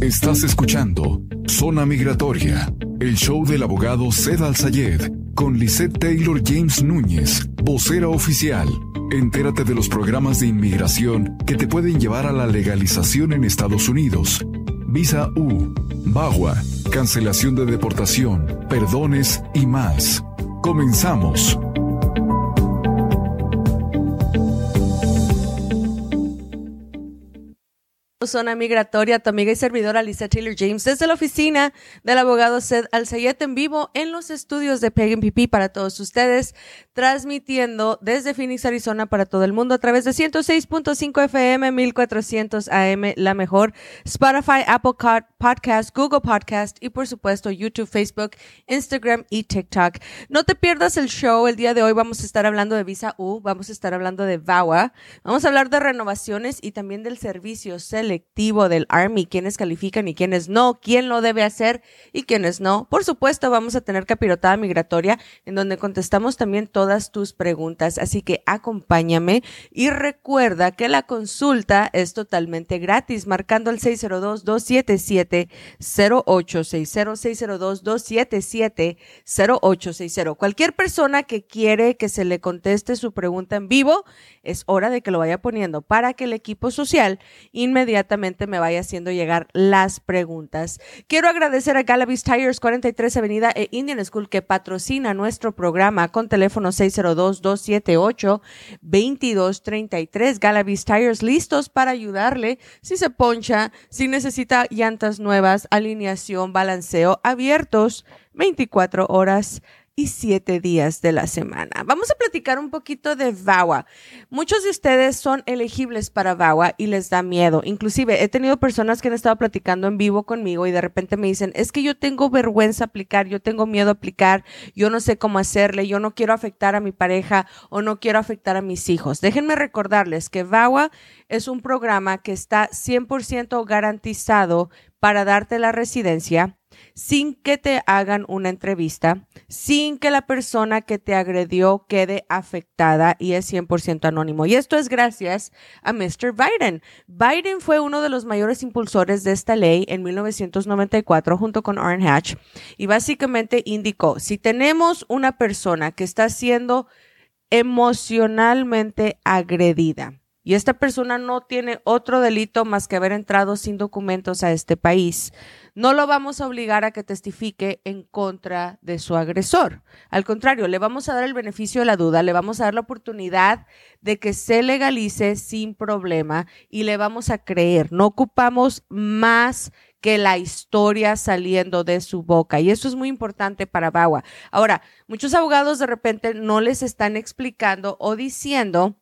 Estás escuchando Zona Migratoria, el show del abogado Zed Al-Sayed con Lisette Taylor James Núñez, vocera oficial. Entérate de los programas de inmigración que te pueden llevar a la legalización en Estados Unidos. Visa U, BAGUA, cancelación de deportación, perdones y más. Comenzamos. Zona Migratoria, tu amiga y servidora Lisa Taylor James, desde la oficina del abogado Seth Al-Sayed en vivo en los estudios de Pagan PP para todos ustedes, transmitiendo desde Phoenix, Arizona para todo el mundo a través de 106.5 FM, 1400 AM, la mejor, Spotify, Apple Podcast, Google Podcast y por supuesto YouTube, Facebook, Instagram y TikTok. No te pierdas el show, el día de hoy vamos a estar hablando de Visa U, vamos a estar hablando de VAWA, vamos a hablar de renovaciones y también del servicio del Army, quiénes califican y quiénes no, quién lo debe hacer y quiénes no. Por supuesto, vamos a tener capirotada migratoria en donde contestamos también todas tus preguntas, así que acompáñame y recuerda que la consulta es totalmente gratis, marcando el 602-277-0860, 602-277-0860. Cualquier persona que quiere que se le conteste su pregunta en vivo, es hora de que lo vaya poniendo para que el equipo social inmediatamente me vaya haciendo llegar las preguntas. Quiero agradecer a Galavis Tires 43 Avenida e Indian School que patrocina nuestro programa con teléfono 602-278-2233. Galavis Tires listos para ayudarle si se poncha, si necesita llantas nuevas, alineación, balanceo, abiertos 24 horas y siete días de la semana. Vamos a platicar un poquito de VAWA. Muchos de ustedes son elegibles para VAWA y les da miedo. Inclusive he tenido personas que han estado platicando en vivo conmigo y de repente me dicen, es que yo tengo vergüenza aplicar, yo tengo miedo a aplicar, yo no sé cómo hacerle, yo no quiero afectar a mi pareja o no quiero afectar a mis hijos. Déjenme recordarles que VAWA es un programa que está 100% garantizado para darte la residencia sin que te hagan una entrevista, sin que la persona que te agredió quede afectada y es 100% anónimo. Y esto es gracias a Mr. Biden. Biden fue uno de los mayores impulsores de esta ley en 1994 junto con Orrin Hatch y básicamente indicó, si tenemos una persona que está siendo emocionalmente agredida, y esta persona no tiene otro delito más que haber entrado sin documentos a este país, no lo vamos a obligar a que testifique en contra de su agresor. Al contrario, le vamos a dar el beneficio de la duda, le vamos a dar la oportunidad de que se legalice sin problema y le vamos a creer. No ocupamos más que la historia saliendo de su boca. Y eso es muy importante para Bagua. Ahora, muchos abogados de repente no les están explicando o diciendo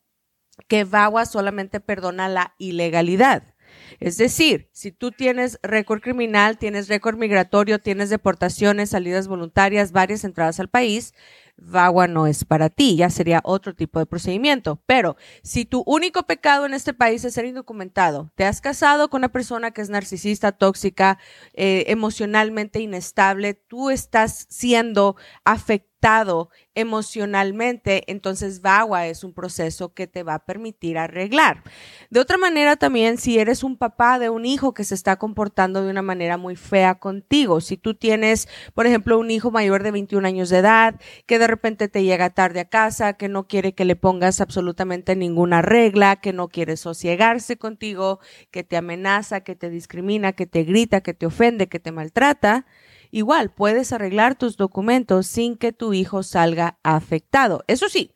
que Bagua solamente perdona la ilegalidad. Es decir, si tú tienes récord criminal, tienes récord migratorio, tienes deportaciones, salidas voluntarias, varias entradas al país, VAWA no es para ti, ya sería otro tipo de procedimiento. Pero si tu único pecado en este país es ser indocumentado, te has casado con una persona que es narcisista, tóxica, eh, emocionalmente inestable, tú estás siendo afectado emocionalmente, entonces VAWA es un proceso que te va a permitir arreglar. De otra manera también, si eres un papá de un hijo que se está comportando de una manera muy fea contigo, si tú tienes, por ejemplo, un hijo mayor de 21 años de edad, que de repente te llega tarde a casa, que no quiere que le pongas absolutamente ninguna regla, que no quiere sosiegarse contigo, que te amenaza, que te discrimina, que te grita, que te ofende, que te maltrata, igual puedes arreglar tus documentos sin que tu hijo salga afectado. Eso sí,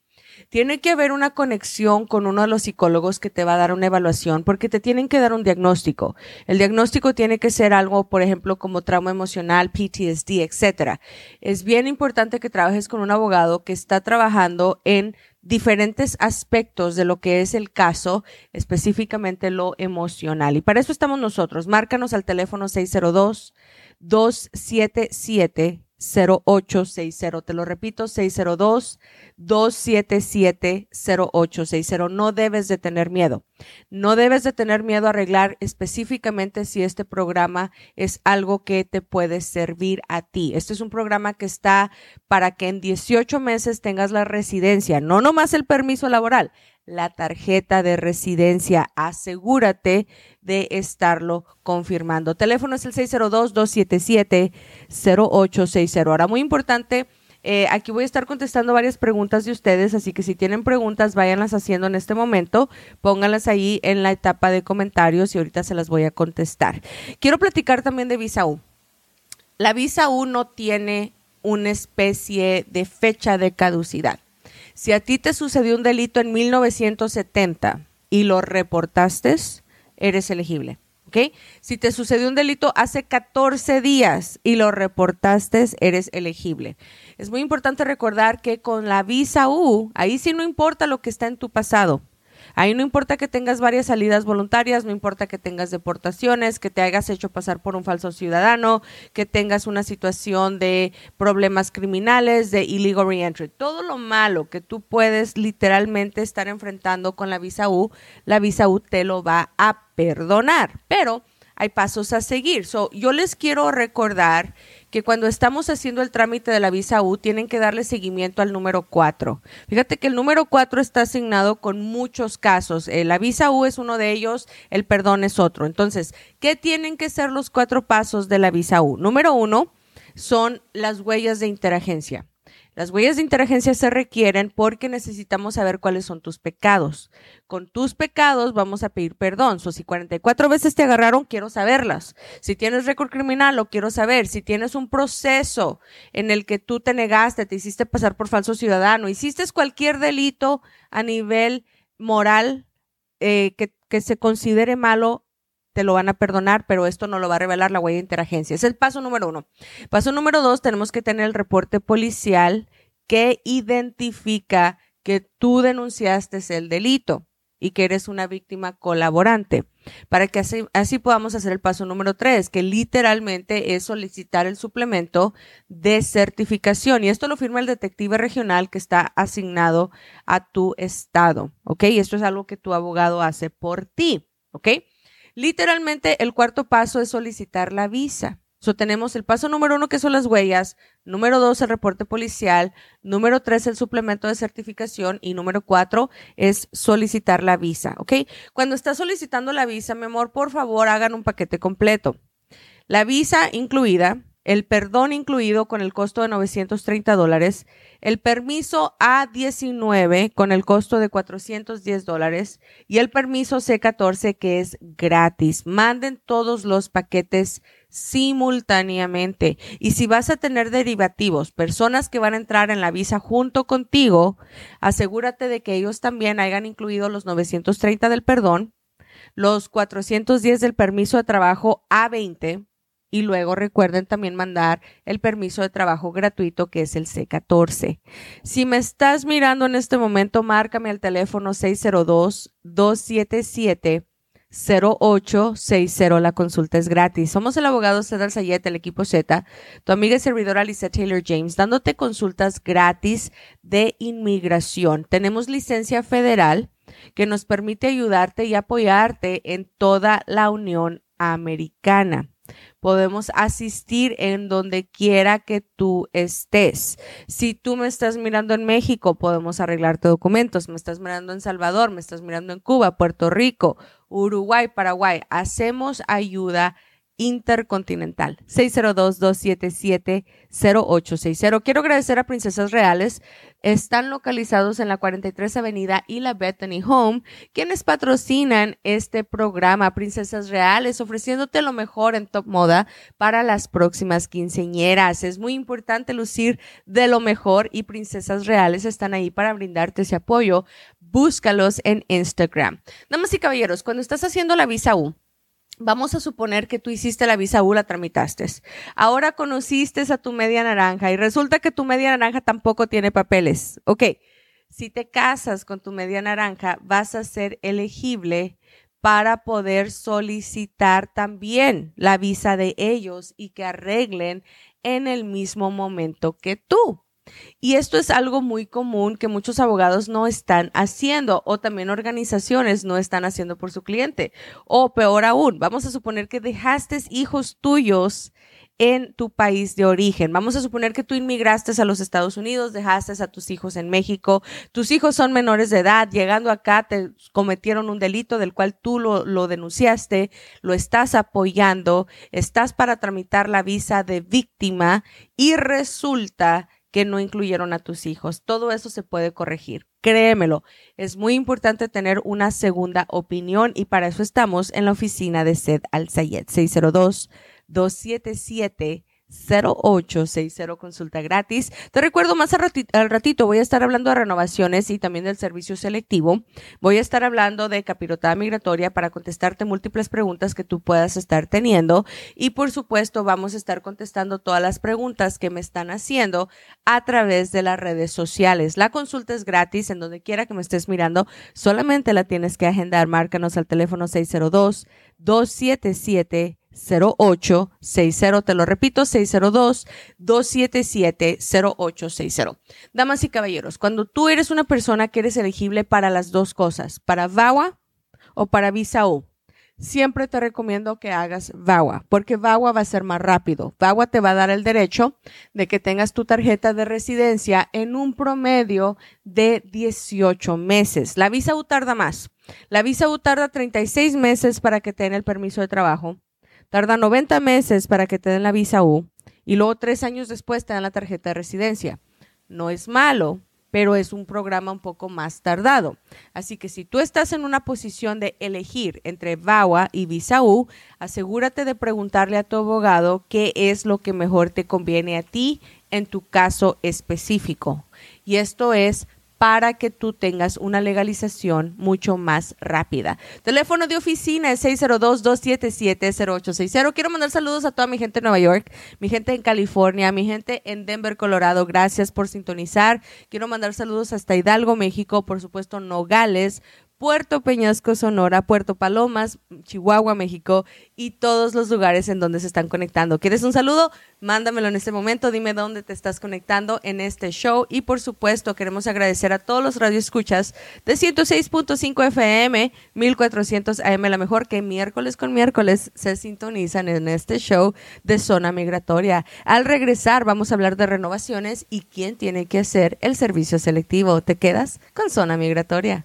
tiene que haber una conexión con uno de los psicólogos que te va a dar una evaluación porque te tienen que dar un diagnóstico. El diagnóstico tiene que ser algo, por ejemplo, como trauma emocional, PTSD, etcétera. Es bien importante que trabajes con un abogado que está trabajando en diferentes aspectos de lo que es el caso, específicamente lo emocional. Y para eso estamos nosotros. Márcanos al teléfono 602 277 0860. Te lo repito, 602-277-0860. No debes de tener miedo. No debes de tener miedo a arreglar específicamente si este programa es algo que te puede servir a ti. Este es un programa que está para que en 18 meses tengas la residencia, no nomás el permiso laboral, la tarjeta de residencia. Asegúrate de estarlo confirmando. Teléfono es el 602-277-0860. Ahora, muy importante, eh, aquí voy a estar contestando varias preguntas de ustedes, así que si tienen preguntas, váyanlas haciendo en este momento, pónganlas ahí en la etapa de comentarios y ahorita se las voy a contestar. Quiero platicar también de Visa U. La Visa U no tiene una especie de fecha de caducidad. Si a ti te sucedió un delito en 1970 y lo reportaste, eres elegible. ¿Ok? Si te sucedió un delito hace 14 días y lo reportaste, eres elegible. Es muy importante recordar que con la visa U, ahí sí no importa lo que está en tu pasado. Ahí no importa que tengas varias salidas voluntarias, no importa que tengas deportaciones, que te hayas hecho pasar por un falso ciudadano, que tengas una situación de problemas criminales, de illegal reentry. Todo lo malo que tú puedes literalmente estar enfrentando con la visa U, la visa U te lo va a perdonar. Pero hay pasos a seguir. So, yo les quiero recordar que cuando estamos haciendo el trámite de la visa U, tienen que darle seguimiento al número 4. Fíjate que el número 4 está asignado con muchos casos. Eh, la visa U es uno de ellos, el perdón es otro. Entonces, ¿qué tienen que ser los cuatro pasos de la visa U? Número uno son las huellas de interagencia. Las huellas de inteligencia se requieren porque necesitamos saber cuáles son tus pecados. Con tus pecados vamos a pedir perdón. So, si 44 veces te agarraron, quiero saberlas. Si tienes récord criminal, lo quiero saber. Si tienes un proceso en el que tú te negaste, te hiciste pasar por falso ciudadano, hiciste cualquier delito a nivel moral eh, que, que se considere malo, lo van a perdonar, pero esto no lo va a revelar la huella interagencia. Es el paso número uno. Paso número dos, tenemos que tener el reporte policial que identifica que tú denunciaste el delito y que eres una víctima colaborante, para que así, así, podamos hacer el paso número tres, que literalmente es solicitar el suplemento de certificación. Y esto lo firma el detective regional que está asignado a tu estado, ¿ok? Y esto es algo que tu abogado hace por ti, ¿ok? Literalmente el cuarto paso es solicitar la visa. So, tenemos el paso número uno, que son las huellas, número dos, el reporte policial, número tres, el suplemento de certificación y número cuatro es solicitar la visa, ¿ok? Cuando estás solicitando la visa, mi amor, por favor, hagan un paquete completo. La visa incluida, el perdón incluido con el costo de 930 dólares, el permiso A19 con el costo de 410 dólares y el permiso C14 que es gratis. Manden todos los paquetes simultáneamente. Y si vas a tener derivativos, personas que van a entrar en la visa junto contigo, asegúrate de que ellos también hayan incluido los 930 del perdón, los 410 del permiso de trabajo A20 y luego recuerden también mandar el permiso de trabajo gratuito que es el C14. Si me estás mirando en este momento, márcame al teléfono 602-277-0860. La consulta es gratis. Somos el abogado Cedar Sayet, el equipo Z, tu amiga y servidora Lisa Taylor James, dándote consultas gratis de inmigración. Tenemos licencia federal que nos permite ayudarte y apoyarte en toda la Unión Americana. Podemos asistir en donde quiera que tú estés. Si tú me estás mirando en México, podemos arreglarte documentos. Me estás mirando en Salvador, me estás mirando en Cuba, Puerto Rico, Uruguay, Paraguay. Hacemos ayuda intercontinental. 602-277-0860. Quiero agradecer a Princesas Reales. Están localizados en la 43 Avenida y la Bethany Home, quienes patrocinan este programa Princesas Reales, ofreciéndote lo mejor en top moda para las próximas quinceñeras. Es muy importante lucir de lo mejor y Princesas Reales están ahí para brindarte ese apoyo. Búscalos en Instagram. Damas y caballeros, cuando estás haciendo la visa U, Vamos a suponer que tú hiciste la visa U, la tramitaste. Ahora conociste a tu media naranja y resulta que tu media naranja tampoco tiene papeles. Ok, si te casas con tu media naranja, vas a ser elegible para poder solicitar también la visa de ellos y que arreglen en el mismo momento que tú. Y esto es algo muy común que muchos abogados no están haciendo o también organizaciones no están haciendo por su cliente. O peor aún, vamos a suponer que dejaste hijos tuyos en tu país de origen. Vamos a suponer que tú inmigraste a los Estados Unidos, dejaste a tus hijos en México, tus hijos son menores de edad, llegando acá te cometieron un delito del cual tú lo, lo denunciaste, lo estás apoyando, estás para tramitar la visa de víctima y resulta que no incluyeron a tus hijos. Todo eso se puede corregir. Créemelo, es muy importante tener una segunda opinión y para eso estamos en la oficina de SED Al Sayed 602 277 0860 consulta gratis. Te recuerdo más al ratito, voy a estar hablando de renovaciones y también del servicio selectivo. Voy a estar hablando de capirotada migratoria para contestarte múltiples preguntas que tú puedas estar teniendo y por supuesto vamos a estar contestando todas las preguntas que me están haciendo a través de las redes sociales. La consulta es gratis en donde quiera que me estés mirando, solamente la tienes que agendar. Márcanos al teléfono 602 277 0860. Te lo repito, 602-277-0860. Damas y caballeros, cuando tú eres una persona que eres elegible para las dos cosas, para VAWA o para Visa siempre te recomiendo que hagas VAWA, porque VAWA va a ser más rápido. VAWA te va a dar el derecho de que tengas tu tarjeta de residencia en un promedio de 18 meses. La Visa U tarda más. La Visa U tarda 36 meses para que te den el permiso de trabajo tarda 90 meses para que te den la visa U y luego tres años después te dan la tarjeta de residencia. No es malo, pero es un programa un poco más tardado. Así que si tú estás en una posición de elegir entre VAWA y Visa U, asegúrate de preguntarle a tu abogado qué es lo que mejor te conviene a ti en tu caso específico. Y esto es para que tú tengas una legalización mucho más rápida. Teléfono de oficina es 602-277-0860. Quiero mandar saludos a toda mi gente en Nueva York, mi gente en California, mi gente en Denver, Colorado. Gracias por sintonizar. Quiero mandar saludos hasta Hidalgo, México, por supuesto Nogales, Puerto Peñasco, Sonora, Puerto Palomas, Chihuahua, México y todos los lugares en donde se están conectando. ¿Quieres un saludo? Mándamelo en este momento, dime dónde te estás conectando en este show y por supuesto queremos agradecer a todos los radioescuchas de 106.5 FM, 1400 AM, la mejor que miércoles con miércoles se sintonizan en este show de Zona Migratoria. Al regresar vamos a hablar de renovaciones y quién tiene que hacer el servicio selectivo. ¿Te quedas con Zona Migratoria?